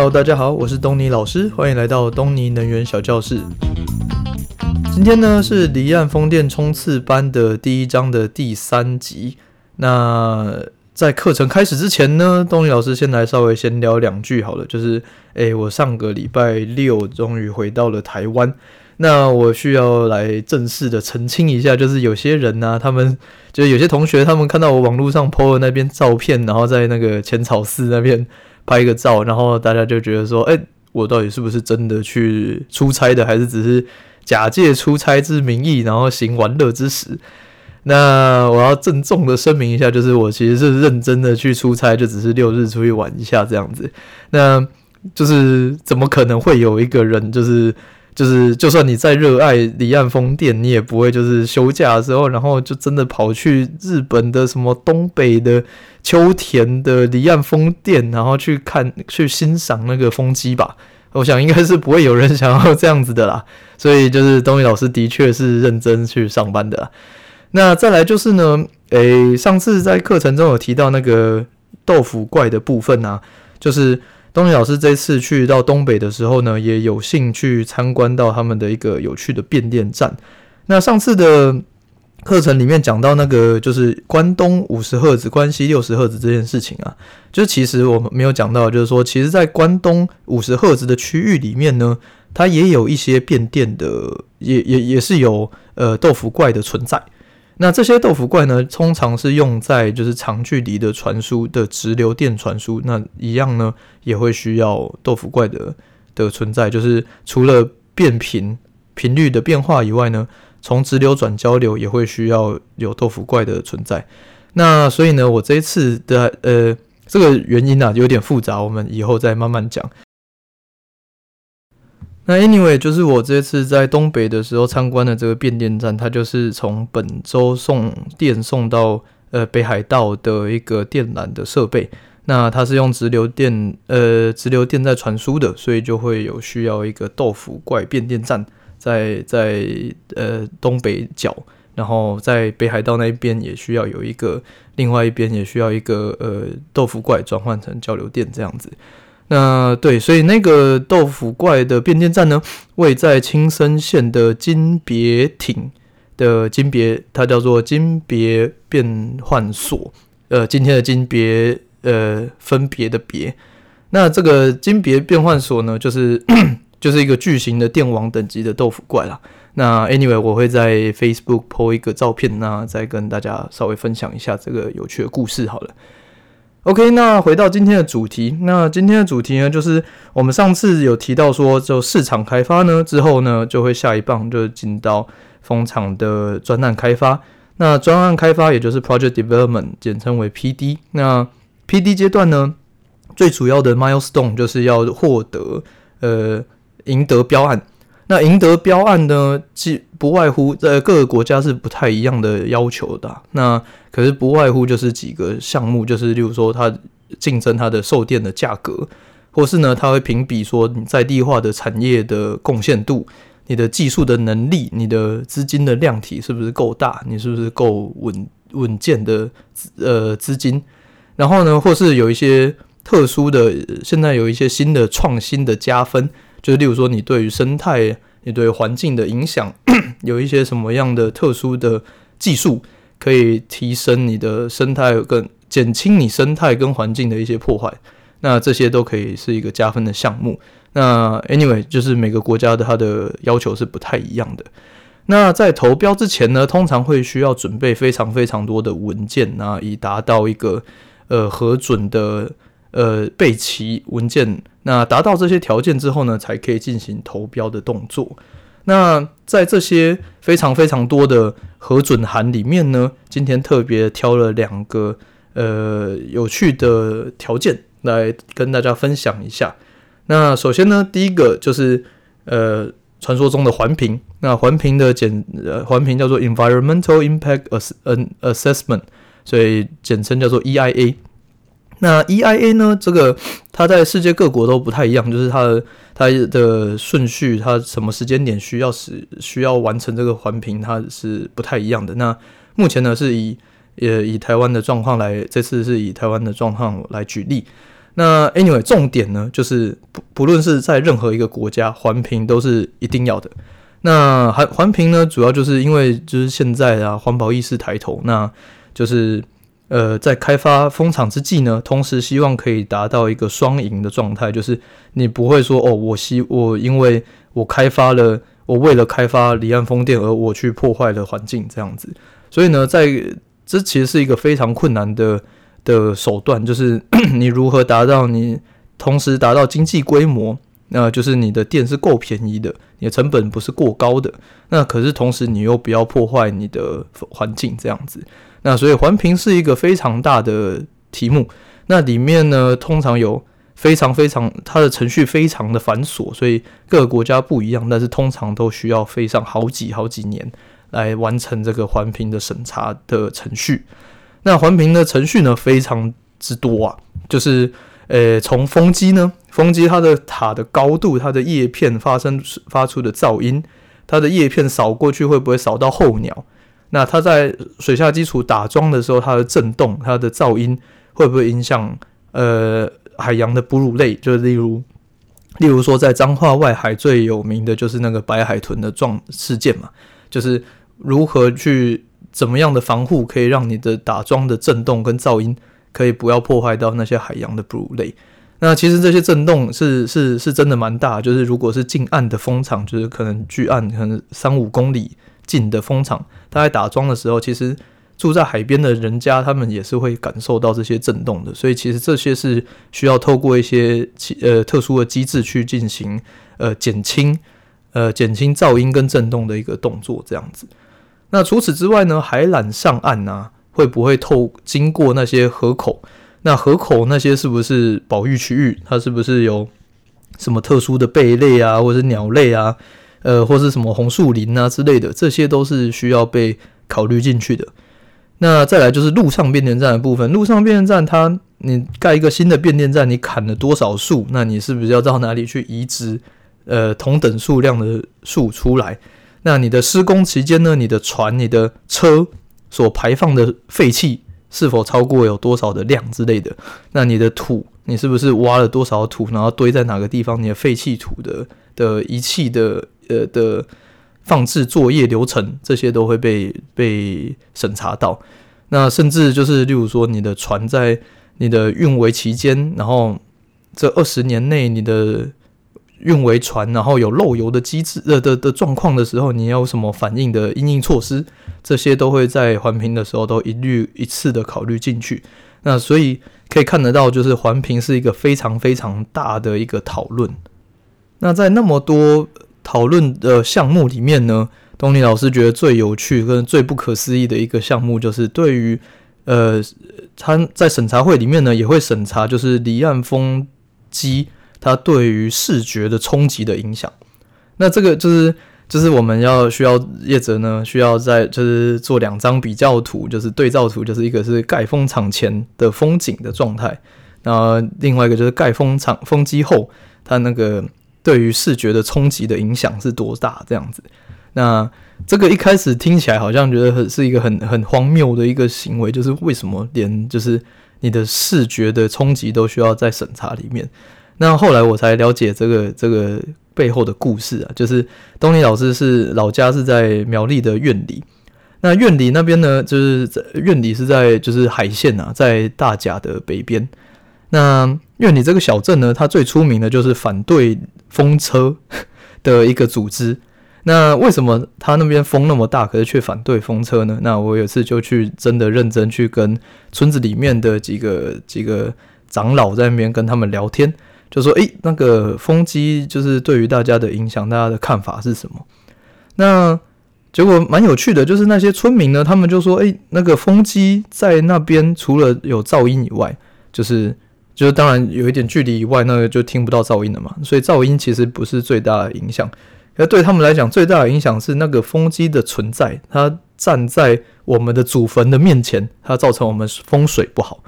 Hello，大家好，我是东尼老师，欢迎来到东尼能源小教室。今天呢是离岸风电冲刺班的第一章的第三集。那在课程开始之前呢，东尼老师先来稍微闲聊两句好了，就是，诶，我上个礼拜六终于回到了台湾。那我需要来正式的澄清一下，就是有些人呢、他们就是有些同学，他们看到我网络上 po 的那边照片，然后在那个浅草寺那边拍一个照，然后大家就觉得说，哎、我到底是不是真的去出差的，还是只是假借出差之名义，然后行玩乐之实？那我要郑重的声明一下，就是我其实是认真的去出差，就只是六日出去玩一下这样子。那就是怎么可能会有一个人就是？就是，就算你再热爱离岸风电，你也不会就是休假的时候，然后就真的跑去日本的什么东北的秋田的离岸风电，然后去看去欣赏那个风机吧。我想应该是不会有人想要这样子的啦。所以就是东尼老师的确是认真去上班的。那再来就是呢，诶、上次在课程中有提到那个豆腐怪的部分啊，就是。东尼老师这次去到东北的时候呢，也有幸去参观到他们的一个有趣的变电站。那上次的课程里面讲到那个就是关东五十赫兹、关西六十赫兹这件事情啊，就其实我们没有讲到，就是说，其实，在关东五十赫兹的区域里面呢，它也有一些变电的，也也也是有呃豆腐怪的存在。那这些豆腐怪呢，通常是用在就是长距离的传输的直流电传输，那一样呢也会需要豆腐怪的的存在，就是除了变频频率的变化以外呢，从直流转交流也会需要有豆腐怪的存在。那所以呢，我这一次的呃这个原因啊有点复杂，我们以后再慢慢讲。那 anyway，就是我这次在东北的时候参观的这个变电站，它就是从本州送电送到呃北海道的一个电缆的设备。那它是用直流电呃直流电在传输的，所以就会有需要一个豆腐怪变电站在在呃东北角，然后在北海道那一边也需要有一个，另外一边也需要一个呃豆腐怪转换成交流电这样子。那对，所以那个豆腐怪的变电站呢，位在青森县的金别町的金别，它叫做金别变换所。呃，今天的金别，呃，分别的别。那这个金别变换所呢，就是 就是一个巨型的电网等级的豆腐怪啦。那 anyway，我会在 Facebook po 一个照片，那再跟大家稍微分享一下这个有趣的故事好了。OK，那回到今天的主题。那今天的主题呢，就是我们上次有提到说，就市场开发呢之后呢，就会下一棒就进到风场的专案开发。那专案开发也就是 Project Development，简称为 PD。那 PD 阶段呢，最主要的 Milestone 就是要获得呃赢得标案。那赢得标案呢，既不外乎在各个国家是不太一样的要求的。那可是不外乎就是几个项目，就是例如说它竞争它的售电的价格，或是呢，它会评比说你在地化的产业的贡献度，你的技术的能力，你的资金的量体是不是够大，你是不是够稳稳健的呃资金，然后呢，或是有一些特殊的，现在有一些新的创新的加分。就是例如说，你对于生态、你对环境的影响，有一些什么样的特殊的技术，可以提升你的生态，跟减轻你生态跟环境的一些破坏，那这些都可以是一个加分的项目。那 anyway，就是每个国家的它的要求是不太一样的。那在投标之前呢，通常会需要准备非常非常多的文件，那以达到一个呃核准的。呃，备齐文件，那达到这些条件之后呢，才可以进行投标的动作。那在这些非常非常多的核准函里面呢，今天特别挑了两个呃有趣的条件来跟大家分享一下。那首先呢，第一个就是呃传说中的环评，那环评的简呃环评叫做 Environmental Impact Assessment，所以简称叫做 EIA。那 EIA 呢？这个它在世界各国都不太一样，就是它的它的顺序，它什么时间点需要使需要完成这个环评，它是不太一样的。那目前呢是以呃以台湾的状况来，这次是以台湾的状况来举例。那 anyway，重点呢，就是不不论是在任何一个国家，环评都是一定要的。那环环评呢，主要就是因为就是现在啊，环保意识抬头，那就是呃，在开发风场之际呢，同时希望可以达到一个双赢的状态，就是你不会说哦，我希我因为我开发了，我为了开发离岸风电而我去破坏了环境这样子。所以呢，在这其实是一个非常困难的的手段，就是 你如何达到你同时达到经济规模。那就是你的电是够便宜的，你的成本不是过高的。那可是同时你又不要破坏你的环境这样子。那所以环评是一个非常大的题目。那里面呢，通常有非常非常它的程序非常的繁琐，所以各个国家不一样，但是通常都需要费上好几好几年来完成这个环评的审查的程序。那环评的程序呢，非常之多啊，就是。呃，从风机呢，风机它的塔的高度，它的叶片发生发出的噪音，它的叶片扫过去会不会扫到候鸟？那它在水下基础打桩的时候，它的震动、它的噪音会不会影响呃海洋的哺乳类？就是例如，例如说在彰化外海最有名的就是那个白海豚的撞事件嘛，就是如何去怎么样的防护，可以让你的打桩的震动跟噪音。可以不要破坏到那些海洋的哺乳类。那其实这些震动是是是真的蛮大，就是如果是近岸的风场，就是可能距岸可能三五公里近的风场，它在打桩的时候，其实住在海边的人家他们也是会感受到这些震动的。所以其实这些是需要透过一些呃特殊的机制去进行呃减轻呃减轻噪音跟震动的一个动作这样子。那除此之外呢，海缆上岸啊。会不会透经过那些河口？那河口那些是不是保育区域？它是不是有什么特殊的贝类啊，或者是鸟类啊，呃，或是什么红树林啊之类的？这些都是需要被考虑进去的。那再来就是陆上变电站的部分。陆上变电站它，你盖一个新的变电站，你砍了多少树？那你是不是要到哪里去移植？呃，同等数量的树出来？那你的施工期间呢？你的船、你的车？所排放的废气是否超过有多少的量之类的？那你的土，你是不是挖了多少土，然后堆在哪个地方？你的废弃土的的仪器的呃的放置作业流程，这些都会被被审查到。那甚至就是，例如说，你的船在你的运维期间，然后这二十年内你的。运维船，然后有漏油的机制的的的状况的时候，你有什么反应的因应措施？这些都会在环评的时候都一律一次的考虑进去。那所以可以看得到，就是环评是一个非常非常大的一个讨论。那在那么多讨论的项目里面呢，东尼老师觉得最有趣跟最不可思议的一个项目，就是对于呃，他在审查会里面呢，也会审查就是离岸风机。它对于视觉的冲击的影响，那这个就是就是我们要需要业者呢，需要在就是做两张比较图，就是对照图，就是一个是盖风场前的风景的状态，那另外一个就是盖风场风机后，它那个对于视觉的冲击的影响是多大这样子。那这个一开始听起来好像觉得很是一个很很荒谬的一个行为，就是为什么连就是你的视觉的冲击都需要在审查里面？那后来我才了解这个这个背后的故事啊，就是东尼老师是老家是在苗栗的苑里，那苑里那边呢，就是在苑里是在就是海线啊，在大甲的北边。那苑里这个小镇呢，它最出名的就是反对风车 的一个组织。那为什么他那边风那么大，可是却反对风车呢？那我有一次就去真的认真去跟村子里面的几个几个长老在那边跟他们聊天。就说，诶，那个风机就是对于大家的影响，大家的看法是什么？那结果蛮有趣的，就是那些村民呢，他们就说，诶，那个风机在那边除了有噪音以外，就是就当然有一点距离以外，那个就听不到噪音了嘛。所以噪音其实不是最大的影响，而对他们来讲，最大的影响是那个风机的存在，它站在我们的祖坟的面前，它造成我们风水不好。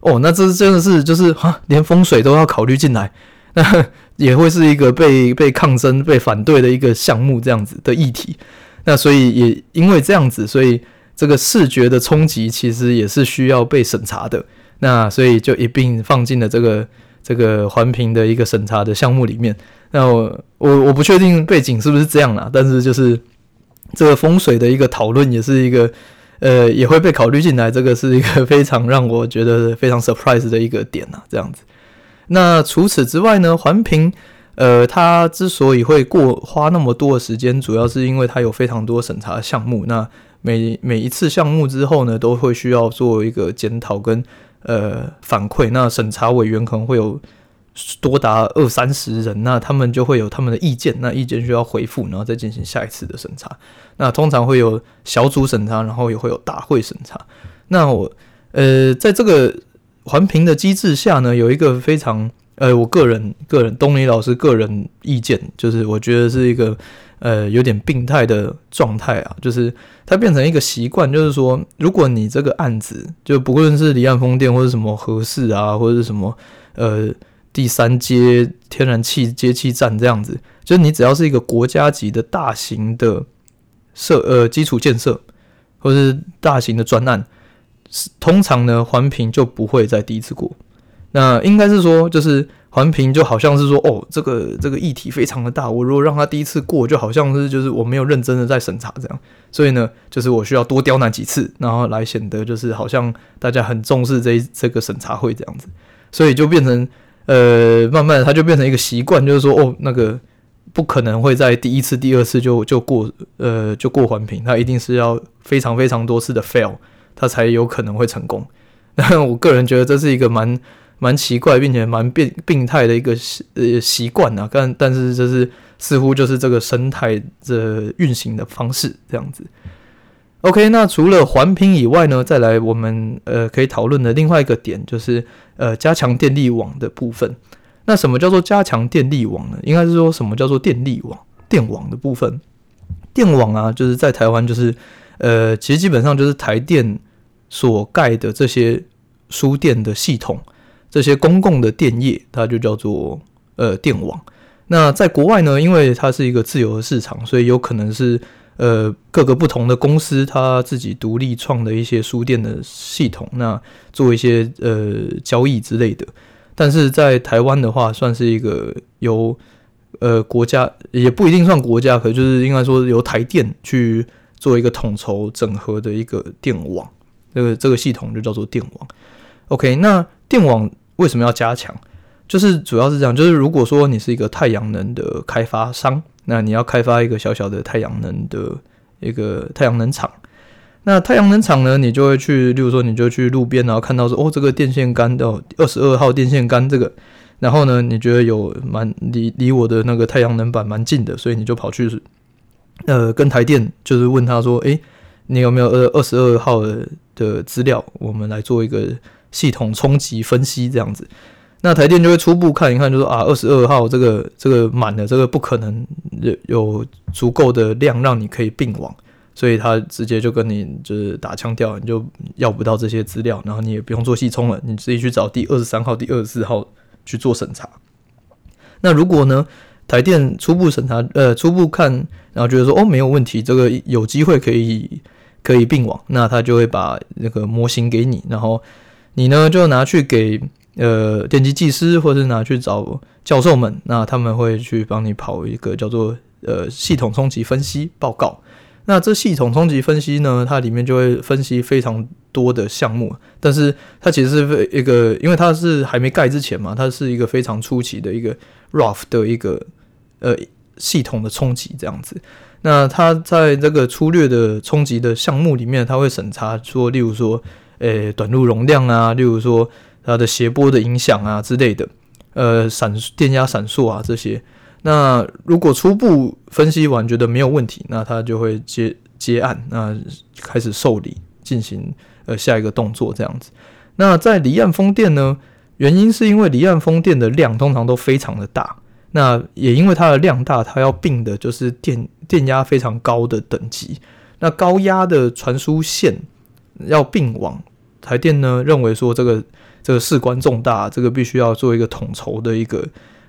哦，那这真的是就是哈，连风水都要考虑进来，那也会是一个被被抗争、被反对的一个项目这样子的议题。那所以也因为这样子，所以这个视觉的冲击其实也是需要被审查的。那所以就一并放进了这个这个环评的一个审查的项目里面。那我我我不确定背景是不是这样啦，但是就是这个风水的一个讨论也是一个呃也会被考虑进来，这个是一个非常让我觉得非常 surprise 的一个点呐，这样子。那除此之外呢，环评呃它之所以会过花那么多的时间，主要是因为它有非常多审查项目。那每每一次项目之后呢，都会需要做一个检讨跟呃反馈。那审查委员可能会有多达二三十人，那他们就会有他们的意见，那意见需要回复，然后再进行下一次的审查。那通常会有小组审查，然后也会有大会审查。那我呃在这个环评的机制下呢，有一个非常呃我个人个人东尼老师个人意见，就是我觉得是一个。呃，有点病态的状态啊，就是它变成一个习惯，就是说，如果你这个案子，就不论是离岸风电或者什么核四啊，或者是什么呃第三接天然气接气站这样子，就是你只要是一个国家级的大型的设呃基础建设，或是大型的专案，通常呢环评就不会再第一次过。那应该是说，就是。环评就好像是说，哦，这个这个议题非常的大，我如果让他第一次过，就好像是就是我没有认真的在审查这样，所以呢，就是我需要多刁难几次，然后来显得就是好像大家很重视这这个审查会这样子，所以就变成呃，慢慢的它就变成一个习惯，就是说，哦，那个不可能会在第一次、第二次就就过，呃，就过环评，他一定是要非常非常多次的 fail，他才有可能会成功。那我个人觉得这是一个蛮。蛮奇怪，并且蛮病病态的一个习呃习惯啊，但但是就是似乎就是这个生态的运行的方式这样子。OK，那除了环评以外呢，再来我们呃可以讨论的另外一个点就是呃加强电力网的部分。那什么叫做加强电力网呢？应该是说什么叫做电力网？电网的部分，电网啊，就是在台湾就是呃其实基本上就是台电所盖的这些输电的系统。这些公共的电业，它就叫做呃电网。那在国外呢，因为它是一个自由的市场，所以有可能是呃各个不同的公司，它自己独立创的一些输电的系统，那做一些呃交易之类的。但是在台湾的话，算是一个由呃国家也不一定算国家，可就是应该说由台电去做一个统筹整合的一个电网。这个这个系统就叫做电网。OK，那电网为什么要加强？就是主要是这样，就是如果说你是一个太阳能的开发商，那你要开发一个小小的太阳能的一个太阳能厂，那太阳能厂呢，你就会去，例如说你就去路边，然后看到说，哦，这个电线杆的二十二号电线杆这个，然后呢，你觉得有蛮离离我的那个太阳能板蛮近的，所以你就跑去，呃，跟台电就是问他说，诶，你有没有二二十二号的资料，我们来做一个。系统冲击分析这样子，那台电就会初步看一看，就说啊，二十二号这个这个满了，这个不可能有有足够的量让你可以并网，所以他直接就跟你就是打枪掉，你就要不到这些资料，然后你也不用做细冲了，你自己去找第二十三号、第二十四号去做审查。那如果呢，台电初步审查，呃，初步看，然后觉得说哦没有问题，这个有机会可以可以并网，那他就会把那个模型给你，然后。你呢，就拿去给呃电机技师，或者是拿去找教授们，那他们会去帮你跑一个叫做呃系统冲击分析报告。那这系统冲击分析呢，它里面就会分析非常多的项目，但是它其实是一个，因为它是还没盖之前嘛，它是一个非常初期的一个 rough 的一个呃系统的冲击这样子。那它在这个粗略的冲击的项目里面，它会审查说，例如说。诶、欸，短路容量啊，例如说它的谐波的影响啊之类的，呃，闪电压闪烁啊这些。那如果初步分析完觉得没有问题，那他就会接接案，那开始受理进行呃下一个动作这样子。那在离岸风电呢，原因是因为离岸风电的量通常都非常的大，那也因为它的量大，它要并的就是电电压非常高的等级，那高压的传输线。要并网，台电呢认为说这个这个事关重大，这个必须要做一个统筹的一个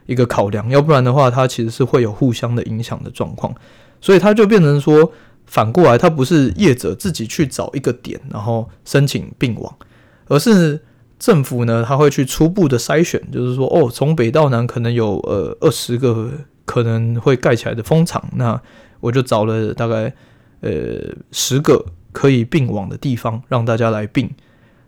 一个考量，要不然的话，它其实是会有互相的影响的状况，所以它就变成说反过来，它不是业者自己去找一个点，然后申请并网，而是政府呢，他会去初步的筛选，就是说，哦，从北到南可能有呃二十个可能会盖起来的风场，那我就找了大概呃十个可以并网的地方，让大家来并，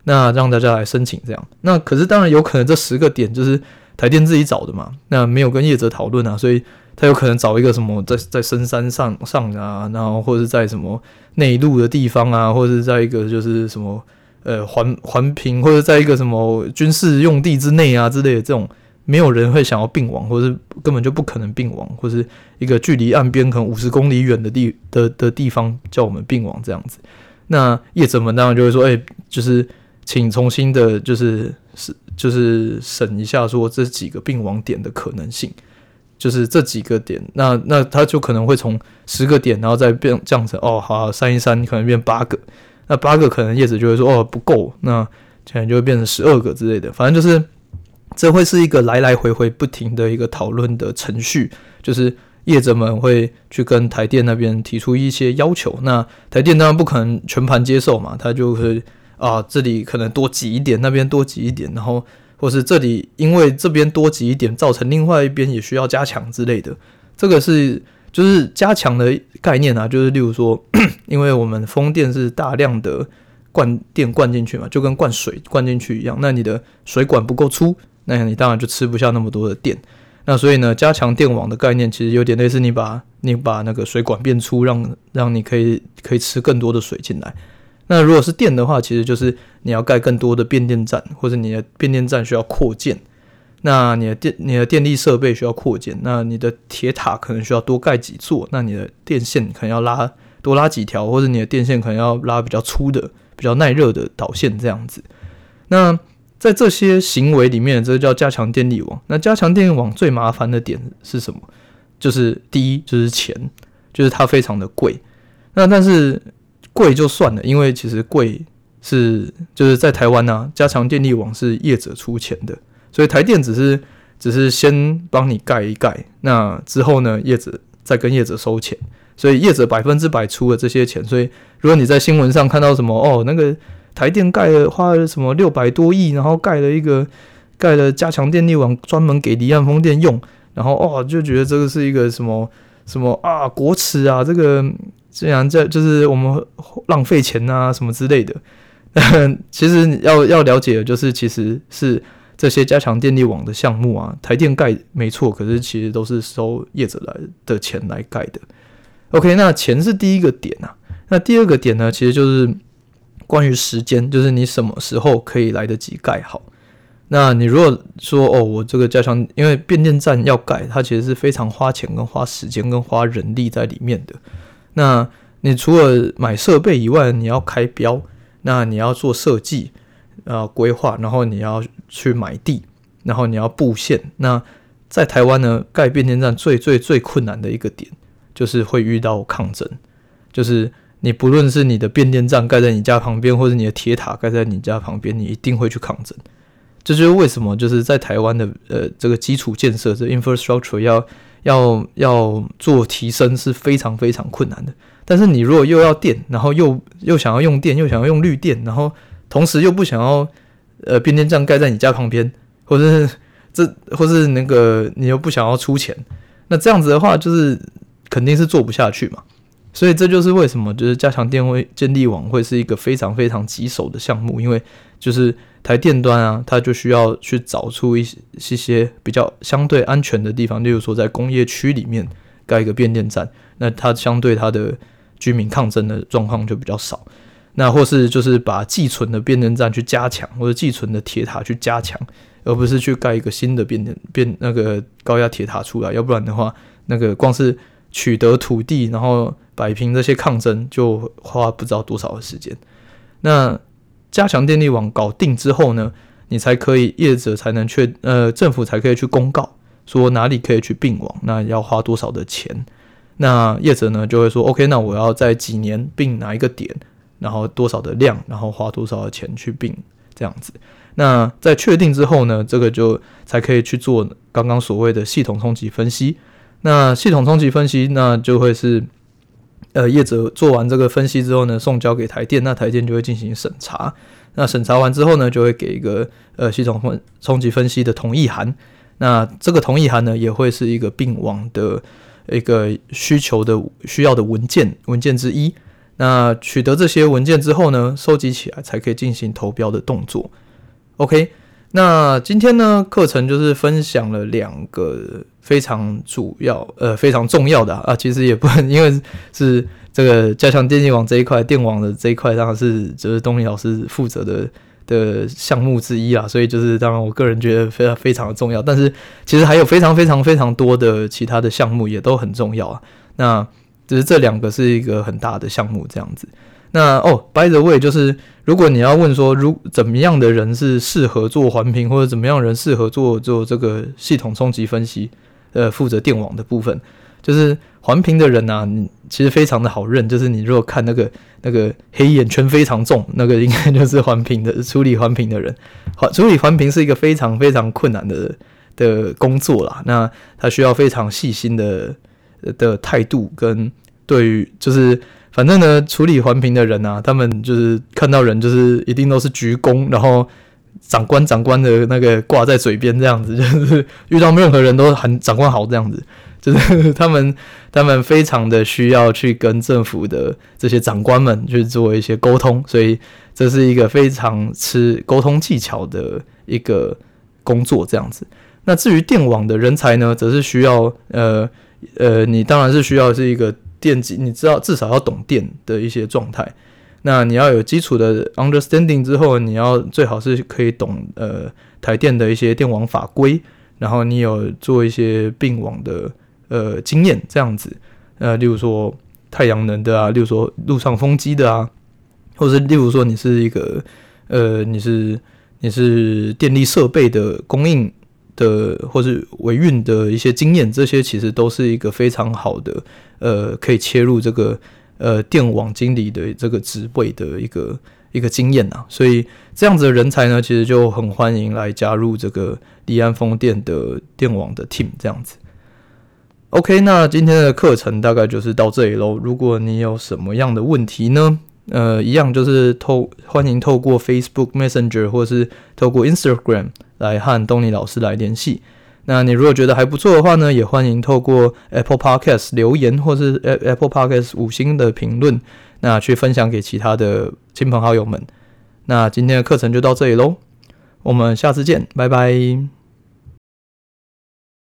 那让大家来申请这样。那可是当然有可能这十个点就是台电自己找的嘛，那没有跟业者讨论啊，所以他有可能找一个什么在在深山上上啊，然后或者在什么内陆的地方啊，或者是在一个就是什么。呃，环环评或者在一个什么军事用地之内啊之类的这种，没有人会想要并网，或者是根本就不可能并网，或是一个距离岸边可能五十公里远的地的的地方叫我们并网这样子。那业者们当然就会说，哎、就是请重新的，就是是就是审一下，说这几个并网点的可能性，就是这几个点，那那他就可能会从十个点，然后再变降成哦，好删一删，可能变八个。那八个可能业者就会说哦不够，那可能就会变成十二个之类的。反正就是这会是一个来来回回不停的一个讨论的程序，就是业者们会去跟台电那边提出一些要求。那台电当然不可能全盘接受嘛，他就会啊这里可能多挤一点，那边多挤一点，然后或是这里因为这边多挤一点，造成另外一边也需要加强之类的。这个是。就是加强的概念啊，就是例如说，因为我们风电是大量的灌电灌进去嘛，就跟灌水灌进去一样。那你的水管不够粗，那你当然就吃不下那么多的电。那所以呢，加强电网的概念其实有点类似，你把你把那个水管变粗，让让你可以可以吃更多的水进来。那如果是电的话，其实就是你要盖更多的变电站，或者你的变电站需要扩建。那你的电你的电力设备需要扩建，那你的铁塔可能需要多盖几座，那你的电线可能要拉多拉几条，或者你的电线可能要拉比较粗的、比较耐热的导线这样子。那在这些行为里面，这叫加强电力网。那加强电力网最麻烦的点是什么？就是第一就是钱，就是它非常的贵。那但是贵就算了，因为其实贵是就是在台湾呢、加强电力网是业者出钱的。所以台电只是只是先帮你盖一盖，那之后呢，业者再跟业者收钱，所以业者百分之百出了这些钱。所以如果你在新闻上看到什么哦，那个台电盖了花了什么六百多亿，然后盖了一个盖了加强电力网，专门给离岸风电用，然后哦就觉得这个是一个什么什么啊国耻啊，这个虽然这就是我们浪费钱啊什么之类的。其实要要了解的就是其实是。这些加强电力网的项目啊，台电盖没错，可是其实都是收业者来的钱来盖的。OK，那钱是第一个点啊。那第二个点呢，其实就是关于时间，就是你什么时候可以来得及盖好。那你如果说哦，我这个加强，因为变电站要盖，它其实是非常花钱、跟花时间、跟花人力在里面的。那你除了买设备以外，你要开标，那你要做设计。呃，规划，然后你要去买地，然后你要布线。那在台湾呢，盖变电站最最最困难的一个点，就是会遇到抗争。就是你不论是你的变电站盖在你家旁边，或者你的铁塔盖在你家旁边，你一定会去抗争。这就是为什么，就是在台湾的呃这个基础建设，这 infrastructure 要要要做提升是非常非常困难的。但是你如果又要电，然后又又想要用电，又想要用绿电，然后同时又不想要，呃，变电站盖在你家旁边，或者是这，或是那个你又不想要出钱，那这样子的话，就是肯定是做不下去嘛。所以这就是为什么，就是加强电位建立网会是一个非常非常棘手的项目，因为就是台电端啊，它就需要去找出一些一些比较相对安全的地方，例如说在工业区里面盖一个变电站，那它相对它的居民抗争的状况就比较少。那或是就是把寄存的变电站去加强，或者寄存的铁塔去加强，而不是去盖一个新的变电变那个高压铁塔出来。要不然的话，那个光是取得土地，然后摆平这些抗争，就花不知道多少的时间。那加强电力网搞定之后呢，你才可以业者才能确呃政府才可以去公告说哪里可以去并网，那要花多少的钱。那业者呢就会说，OK，那我要在几年并哪一个点。然后多少的量，然后花多少的钱去并这样子。那在确定之后呢，这个就才可以去做刚刚所谓的系统冲击分析。那系统冲击分析，那就会是呃业者做完这个分析之后呢，送交给台电，那台电就会进行审查。那审查完之后呢，就会给一个呃系统分冲击分析的同意函。那这个同意函呢，也会是一个并网的一个需求的需要的文件文件之一。那取得这些文件之后呢，收集起来才可以进行投标的动作。OK，那今天呢，课程就是分享了两个非常主要呃非常重要的啊，其实也不能因为是。这个加强电气网这一块，电网的这一块当然是就是东尼老师负责的的项目之一啦，所以就是当然我个人觉得非常非常的重要，但是其实还有非常非常非常多的其他的项目也都很重要啊。那只是这两个是一个很大的项目这样子。那哦，by the way，就是如果你要问说，如怎么样的人是适合做环评，或者怎么样人适合做做这个系统冲击分析，呃，负责电网的部分。就是环评的人呐、啊，其实非常的好认。就是你如果看那个那个黑眼圈非常重，那个应该就是环评的处理环评的人。环处理环评是一个非常非常困难的的工作啦。那他需要非常细心的的态度跟对于，就是反正呢，处理环评的人啊，他们就是看到人就是一定都是鞠躬，然后长官长官的那个挂在嘴边这样子，就是遇到任何人都喊长官好这样子。就是他们，他们非常的需要去跟政府的这些长官们去做一些沟通，所以这是一个非常吃沟通技巧的一个工作。这样子，那至于电网的人才呢，则是需要呃呃，你当然是需要是一个电机，你知道至少要懂电的一些状态。那你要有基础的 understanding 之后，你要最好是可以懂呃台电的一些电网法规，然后你有做一些并网的。呃，经验这样子，呃，例如说太阳能的啊，例如说陆上风机的啊，或者是例如说你是一个呃，你是你是电力设备的供应的，或是维运的一些经验，这些其实都是一个非常好的呃，可以切入这个呃电网经理的这个职位的一个一个经验啊，所以这样子的人才呢，其实就很欢迎来加入这个离岸风电的电网的 team 这样子。OK，那今天的课程大概就是到这里喽。如果你有什么样的问题呢？呃，一样就是透欢迎透过 Facebook Messenger 或是透过 Instagram 来和东尼老师来联系。那你如果觉得还不错的话呢，也欢迎透过 Apple Podcast 留言或是 Apple Podcast 五星的评论，那去分享给其他的亲朋好友们。那今天的课程就到这里喽，我们下次见，拜拜。